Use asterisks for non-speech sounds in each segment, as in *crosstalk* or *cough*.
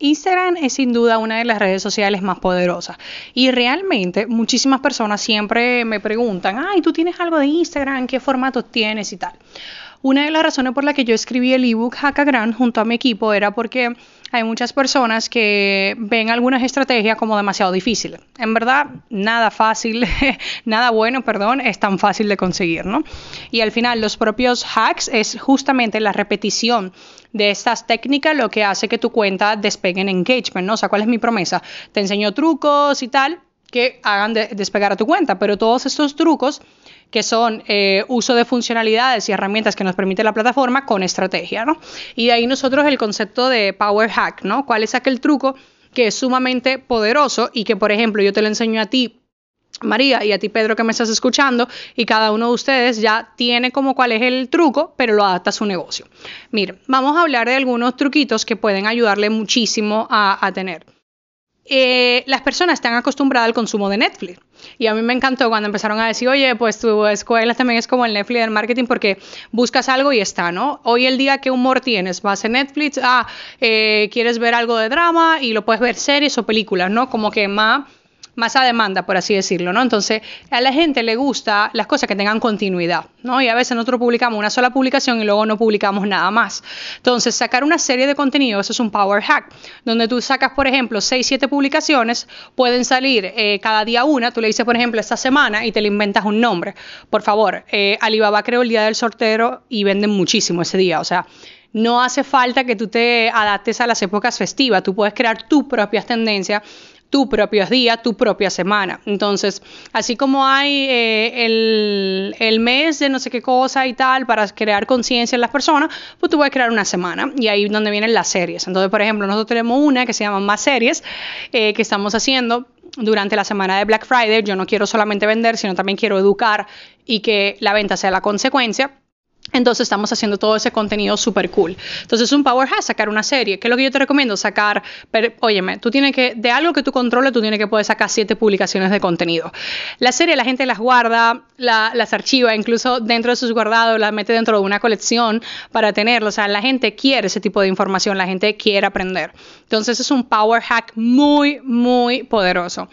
Instagram es sin duda una de las redes sociales más poderosas. Y realmente muchísimas personas siempre me preguntan, ay, tú tienes algo de Instagram, ¿qué formato tienes y tal? Una de las razones por la que yo escribí el ebook Hackagram junto a mi equipo era porque hay muchas personas que ven algunas estrategias como demasiado difíciles. En verdad, nada fácil, *laughs* nada bueno, perdón, es tan fácil de conseguir, ¿no? Y al final, los propios hacks es justamente la repetición de estas técnicas lo que hace que tu cuenta despegue en engagement, ¿no? O sea, ¿cuál es mi promesa? Te enseño trucos y tal que hagan despegar a tu cuenta, pero todos estos trucos que son eh, uso de funcionalidades y herramientas que nos permite la plataforma con estrategia, ¿no? Y de ahí nosotros el concepto de Power Hack, ¿no? ¿Cuál es aquel truco que es sumamente poderoso y que, por ejemplo, yo te lo enseño a ti María y a ti Pedro que me estás escuchando y cada uno de ustedes ya tiene como cuál es el truco, pero lo adapta a su negocio. Miren, vamos a hablar de algunos truquitos que pueden ayudarle muchísimo a tener. Eh, las personas están acostumbradas al consumo de Netflix. Y a mí me encantó cuando empezaron a decir, oye, pues tu escuela también es como el Netflix del marketing porque buscas algo y está, ¿no? Hoy el día, ¿qué humor tienes? Vas a Netflix, ah, eh, quieres ver algo de drama y lo puedes ver series o películas, ¿no? Como que más más a demanda, por así decirlo, ¿no? Entonces, a la gente le gusta las cosas que tengan continuidad, ¿no? Y a veces nosotros publicamos una sola publicación y luego no publicamos nada más. Entonces, sacar una serie de contenidos, eso es un power hack, donde tú sacas, por ejemplo, 6, 7 publicaciones, pueden salir eh, cada día una, tú le dices, por ejemplo, esta semana y te le inventas un nombre. Por favor, eh, Alibaba creó el día del sorteo y venden muchísimo ese día, o sea, no hace falta que tú te adaptes a las épocas festivas, tú puedes crear tus propias tendencias tu propio día, tu propia semana. Entonces, así como hay eh, el, el, mes de no sé qué cosa y tal para crear conciencia en las personas, pues tú puedes crear una semana y ahí es donde vienen las series. Entonces, por ejemplo, nosotros tenemos una que se llama Más Series eh, que estamos haciendo durante la semana de Black Friday. Yo no quiero solamente vender, sino también quiero educar y que la venta sea la consecuencia. Entonces estamos haciendo todo ese contenido súper cool. Entonces un power hack, sacar una serie. ¿Qué es lo que yo te recomiendo? Sacar, pero, óyeme, tú tienes que, de algo que tú controles, tú tienes que poder sacar siete publicaciones de contenido. La serie la gente las guarda, las archiva, incluso dentro de sus guardados, las mete dentro de una colección para tenerlo. O sea, la gente quiere ese tipo de información, la gente quiere aprender. Entonces es un power hack muy, muy poderoso.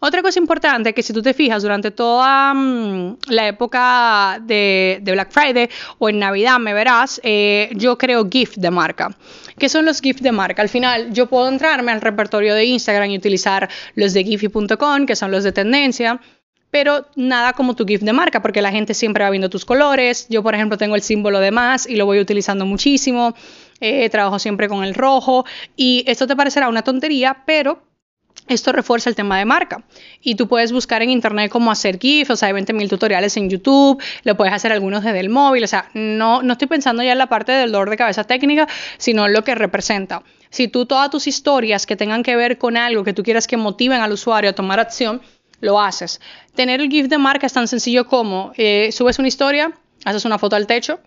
Otra cosa importante que si tú te fijas durante toda mm, la época de, Black Friday o en Navidad me verás, eh, yo creo GIF de marca. ¿Qué son los GIF de marca? Al final yo puedo entrarme al repertorio de Instagram y utilizar los de giphy.com, que son los de tendencia pero nada como tu GIF de marca, porque la gente siempre va viendo tus colores. Yo, por ejemplo, tengo el símbolo de más y lo voy utilizando muchísimo. Eh, trabajo siempre con el rojo y esto te parecerá una tontería, pero esto refuerza el tema de marca. Y tú puedes buscar en internet cómo hacer GIF, o sea, hay 20.000 tutoriales en YouTube, lo puedes hacer algunos desde el móvil, o sea, no, no estoy pensando ya en la parte del dolor de cabeza técnica, sino en lo que representa. Si tú todas tus historias que tengan que ver con algo que tú quieras que motiven al usuario a tomar acción, lo haces. Tener el GIF de marca es tan sencillo como eh, subes una historia, haces una foto al techo,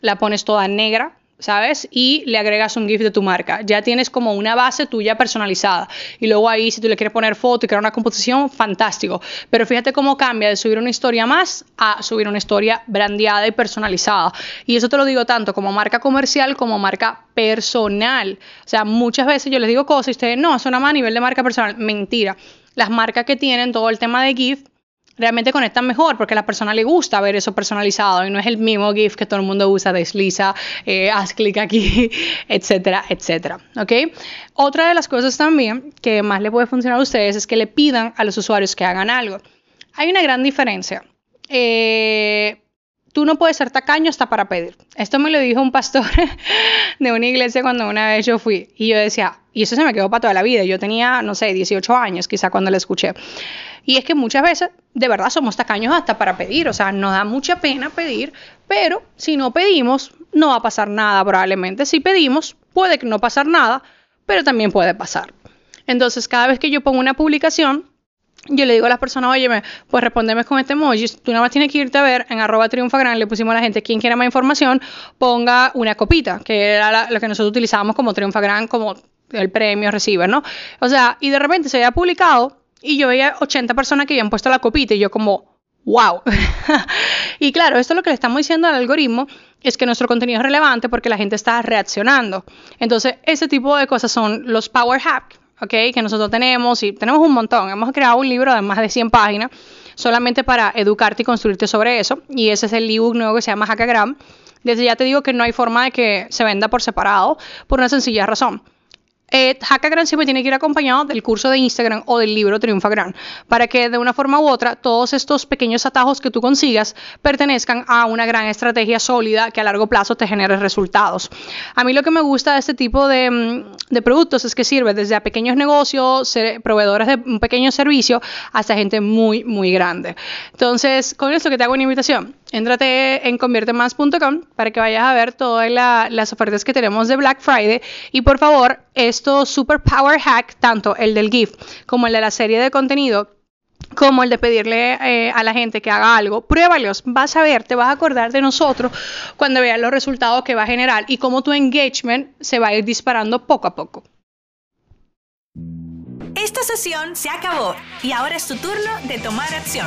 la pones toda negra, ¿sabes? Y le agregas un GIF de tu marca. Ya tienes como una base tuya personalizada. Y luego ahí, si tú le quieres poner foto y crear una composición, fantástico. Pero fíjate cómo cambia de subir una historia más a subir una historia brandeada y personalizada. Y eso te lo digo tanto como marca comercial como marca personal. O sea, muchas veces yo les digo cosas y ustedes, no, eso nada más a nivel de marca personal. Mentira. Las marcas que tienen todo el tema de GIF realmente conectan mejor porque a la persona le gusta ver eso personalizado y no es el mismo GIF que todo el mundo usa, desliza, eh, haz clic aquí, *laughs* etcétera, etcétera. ¿Ok? Otra de las cosas también que más le puede funcionar a ustedes es que le pidan a los usuarios que hagan algo. Hay una gran diferencia. Eh, tú no puedes ser tacaño hasta para pedir. Esto me lo dijo un pastor *laughs* de una iglesia cuando una vez yo fui y yo decía, y eso se me quedó para toda la vida. Yo tenía, no sé, 18 años quizá cuando lo escuché. Y es que muchas veces, de verdad, somos tacaños hasta para pedir. O sea, nos da mucha pena pedir, pero si no pedimos, no va a pasar nada probablemente. Si pedimos, puede que no pasar nada, pero también puede pasar. Entonces, cada vez que yo pongo una publicación, yo le digo a las personas, oye, pues respondeme con este emoji. Tú nada más tienes que irte a ver en arroba triunfagran, le pusimos a la gente, quien quiera más información, ponga una copita, que era lo que nosotros utilizábamos como triunfagran, como el premio receiver, ¿no? O sea, y de repente se había publicado y yo veía 80 personas que habían puesto la copita y yo como, wow. *laughs* y claro, esto es lo que le estamos diciendo al algoritmo es que nuestro contenido es relevante porque la gente está reaccionando. Entonces, ese tipo de cosas son los power hacks ¿ok? Que nosotros tenemos y tenemos un montón. Hemos creado un libro de más de 100 páginas solamente para educarte y construirte sobre eso. Y ese es el ebook nuevo que se llama Hackagram. Desde ya te digo que no hay forma de que se venda por separado por una sencilla razón eh, siempre tiene que ir acompañado del curso de Instagram o del libro Triunfa Gran, para que de una forma u otra todos estos pequeños atajos que tú consigas pertenezcan a una gran estrategia sólida que a largo plazo te genere resultados. A mí lo que me gusta de este tipo de, mm, productos es que sirve desde a pequeños negocios, proveedores de un pequeño servicio, hasta gente muy, muy grande. Entonces, con esto que te hago una invitación, Éntrate en conviertemas.com para que vayas a ver todas las ofertas que tenemos de Black Friday. Y por favor, estos super power hack, tanto el del GIF como el de la serie de contenido, como el de pedirle eh, a la gente que haga algo, pruébalos, vas a ver, te vas a acordar de nosotros cuando veas los resultados que va a generar y cómo tu engagement se va a ir disparando poco a poco. Esta sesión se acabó y ahora es tu turno de tomar acción.